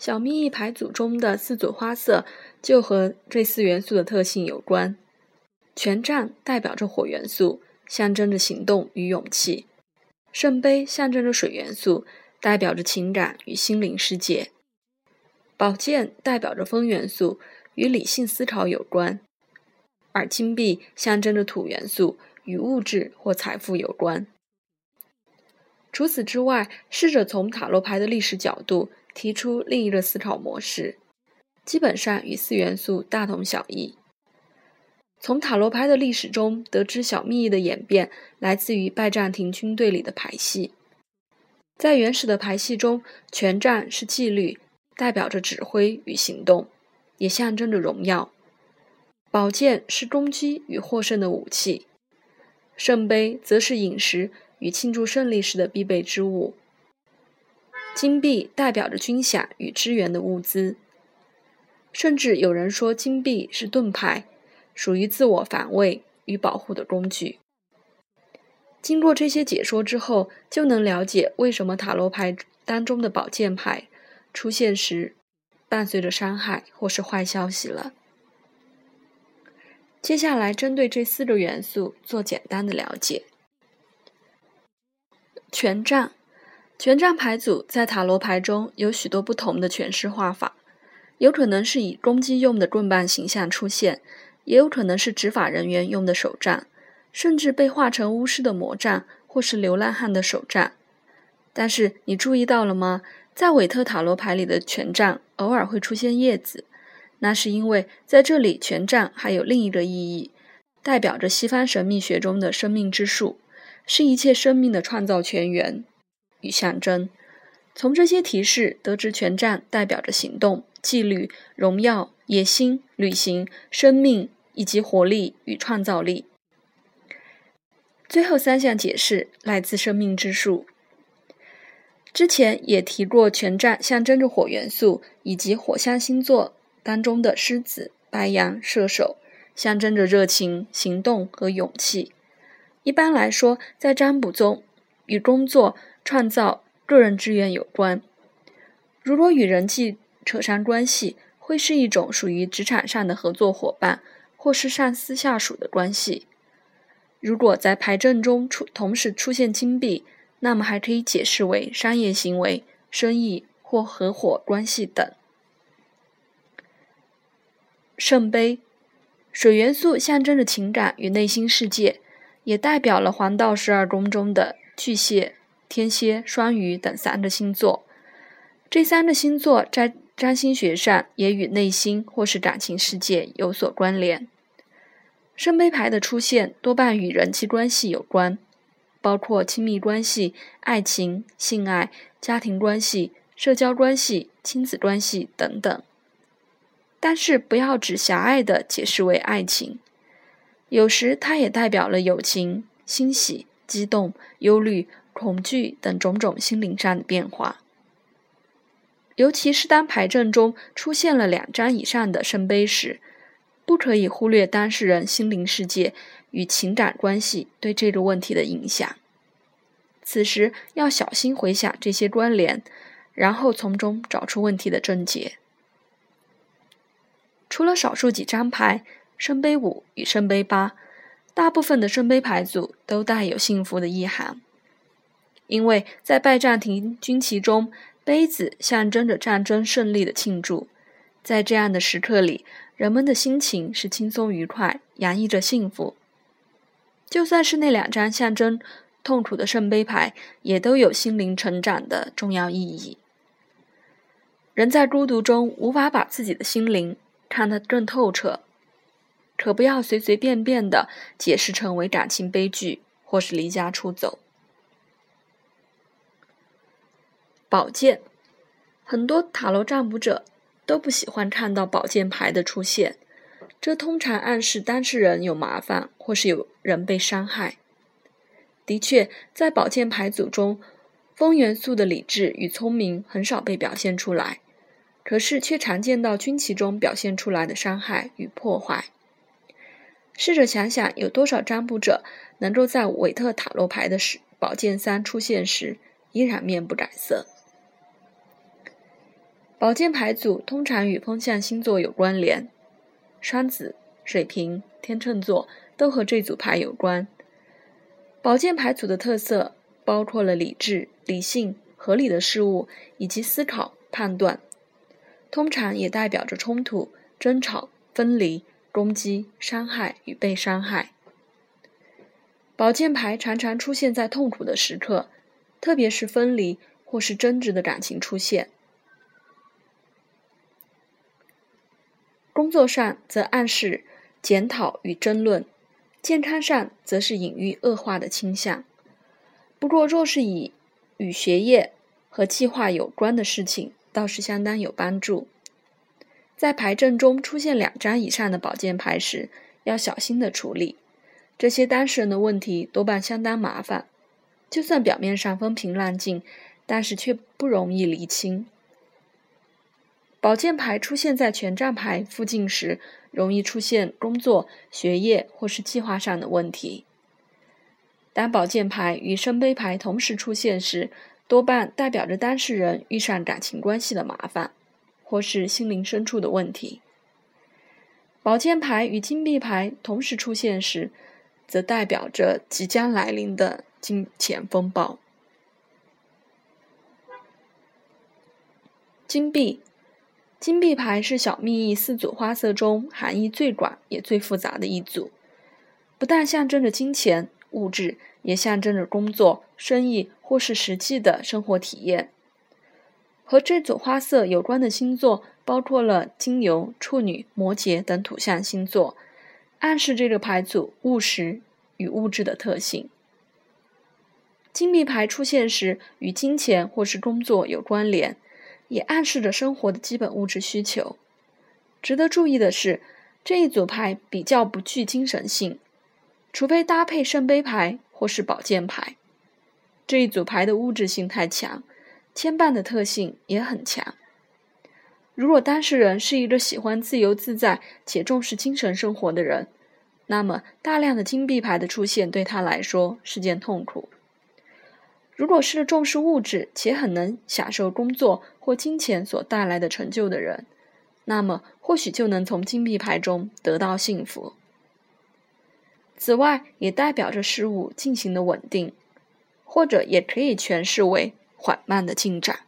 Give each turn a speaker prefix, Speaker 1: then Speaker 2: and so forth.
Speaker 1: 小秘义牌组中的四组花色就和这四元素的特性有关。权杖代表着火元素，象征着行动与勇气；圣杯象征着水元素，代表着情感与心灵世界；宝剑代表着风元素，与理性思考有关；而金币象征着土元素，与物质或财富有关。除此之外，试着从塔罗牌的历史角度提出另一个思考模式，基本上与四元素大同小异。从塔罗牌的历史中得知，小秘义的演变来自于拜占庭军队里的牌系。在原始的牌系中，权杖是纪律，代表着指挥与行动，也象征着荣耀；宝剑是攻击与获胜的武器；圣杯则是饮食与庆祝胜利时的必备之物；金币代表着军饷与支援的物资。甚至有人说，金币是盾牌。属于自我防卫与保护的工具。经过这些解说之后，就能了解为什么塔罗牌当中的宝剑牌出现时伴随着伤害或是坏消息了。接下来，针对这四个元素做简单的了解。权杖，权杖牌组在塔罗牌中有许多不同的诠释画法，有可能是以攻击用的棍棒形象出现。也有可能是执法人员用的手杖，甚至被画成巫师的魔杖，或是流浪汉的手杖。但是你注意到了吗？在韦特塔罗牌里的权杖偶尔会出现叶子，那是因为在这里权杖还有另一个意义，代表着西方神秘学中的生命之树，是一切生命的创造泉源与象征。从这些提示得知，权杖代表着行动、纪律、荣耀、野心、旅行、生命。以及活力与创造力。最后三项解释来自生命之树。之前也提过，权杖象征着火元素，以及火象星座当中的狮子、白羊、射手，象征着热情、行动和勇气。一般来说，在占卜中，与工作、创造、个人资源有关。如果与人际扯上关系，会是一种属于职场上的合作伙伴。或是上司下属的关系。如果在牌阵中出同时出现金币，那么还可以解释为商业行为、生意或合伙关系等。圣杯，水元素象征着情感与内心世界，也代表了黄道十二宫中的巨蟹、天蝎、双鱼等三个星座。这三个星座在占星学上也与内心或是感情世界有所关联。圣杯牌的出现多半与人际关系有关，包括亲密关系、爱情、性爱、家庭关系、社交关系、亲子关系等等。但是不要只狭隘地解释为爱情，有时它也代表了友情、欣喜、激动、忧虑、恐惧等种种心灵上的变化。尤其是当牌阵中出现了两张以上的圣杯时，不可以忽略当事人心灵世界与情感关系对这个问题的影响。此时要小心回想这些关联，然后从中找出问题的症结。除了少数几张牌，圣杯五与圣杯八，大部分的圣杯牌组都带有幸福的意涵，因为在拜占庭军旗中。杯子象征着战争胜利的庆祝，在这样的时刻里，人们的心情是轻松愉快，洋溢着幸福。就算是那两张象征痛苦的圣杯牌，也都有心灵成长的重要意义。人在孤独中无法把自己的心灵看得更透彻，可不要随随便便的解释成为感情悲剧，或是离家出走。宝剑，很多塔罗占卜者都不喜欢看到宝剑牌的出现，这通常暗示当事人有麻烦，或是有人被伤害。的确，在宝剑牌组中，风元素的理智与聪明很少被表现出来，可是却常见到军旗中表现出来的伤害与破坏。试着想想，有多少占卜者能够在韦特塔罗牌的时宝剑三出现时依然面不改色？宝剑牌组通常与风象星座有关联，双子、水瓶、天秤座都和这组牌有关。宝剑牌组的特色包括了理智、理性、合理的事物以及思考、判断，通常也代表着冲突、争吵、分离、攻击、伤害与被伤害。宝剑牌常常出现在痛苦的时刻，特别是分离或是争执的感情出现。工作上则暗示检讨与争论，健康上则是隐喻恶化的倾向。不过，若是以与学业和计划有关的事情，倒是相当有帮助。在牌阵中出现两张以上的宝剑牌时，要小心的处理这些当事人的问题，多半相当麻烦。就算表面上风平浪静，但是却不容易厘清。宝剑牌出现在权杖牌附近时，容易出现工作、学业或是计划上的问题。当宝剑牌与圣杯牌同时出现时，多半代表着当事人遇上感情关系的麻烦，或是心灵深处的问题。宝剑牌与金币牌同时出现时，则代表着即将来临的金钱风暴。金币。金币牌是小蜜意四组花色中含义最广也最复杂的一组，不但象征着金钱物质，也象征着工作、生意或是实际的生活体验。和这组花色有关的星座包括了金牛、处女、摩羯等土象星座，暗示这个牌组务实与物质的特性。金币牌出现时，与金钱或是工作有关联。也暗示着生活的基本物质需求。值得注意的是，这一组牌比较不具精神性，除非搭配圣杯牌或是宝剑牌。这一组牌的物质性太强，牵绊的特性也很强。如果当事人是一个喜欢自由自在且重视精神生活的人，那么大量的金币牌的出现对他来说是件痛苦。如果是重视物质且很能享受工作或金钱所带来的成就的人，那么或许就能从金币牌中得到幸福。此外，也代表着事物进行的稳定，或者也可以诠释为缓慢的进展。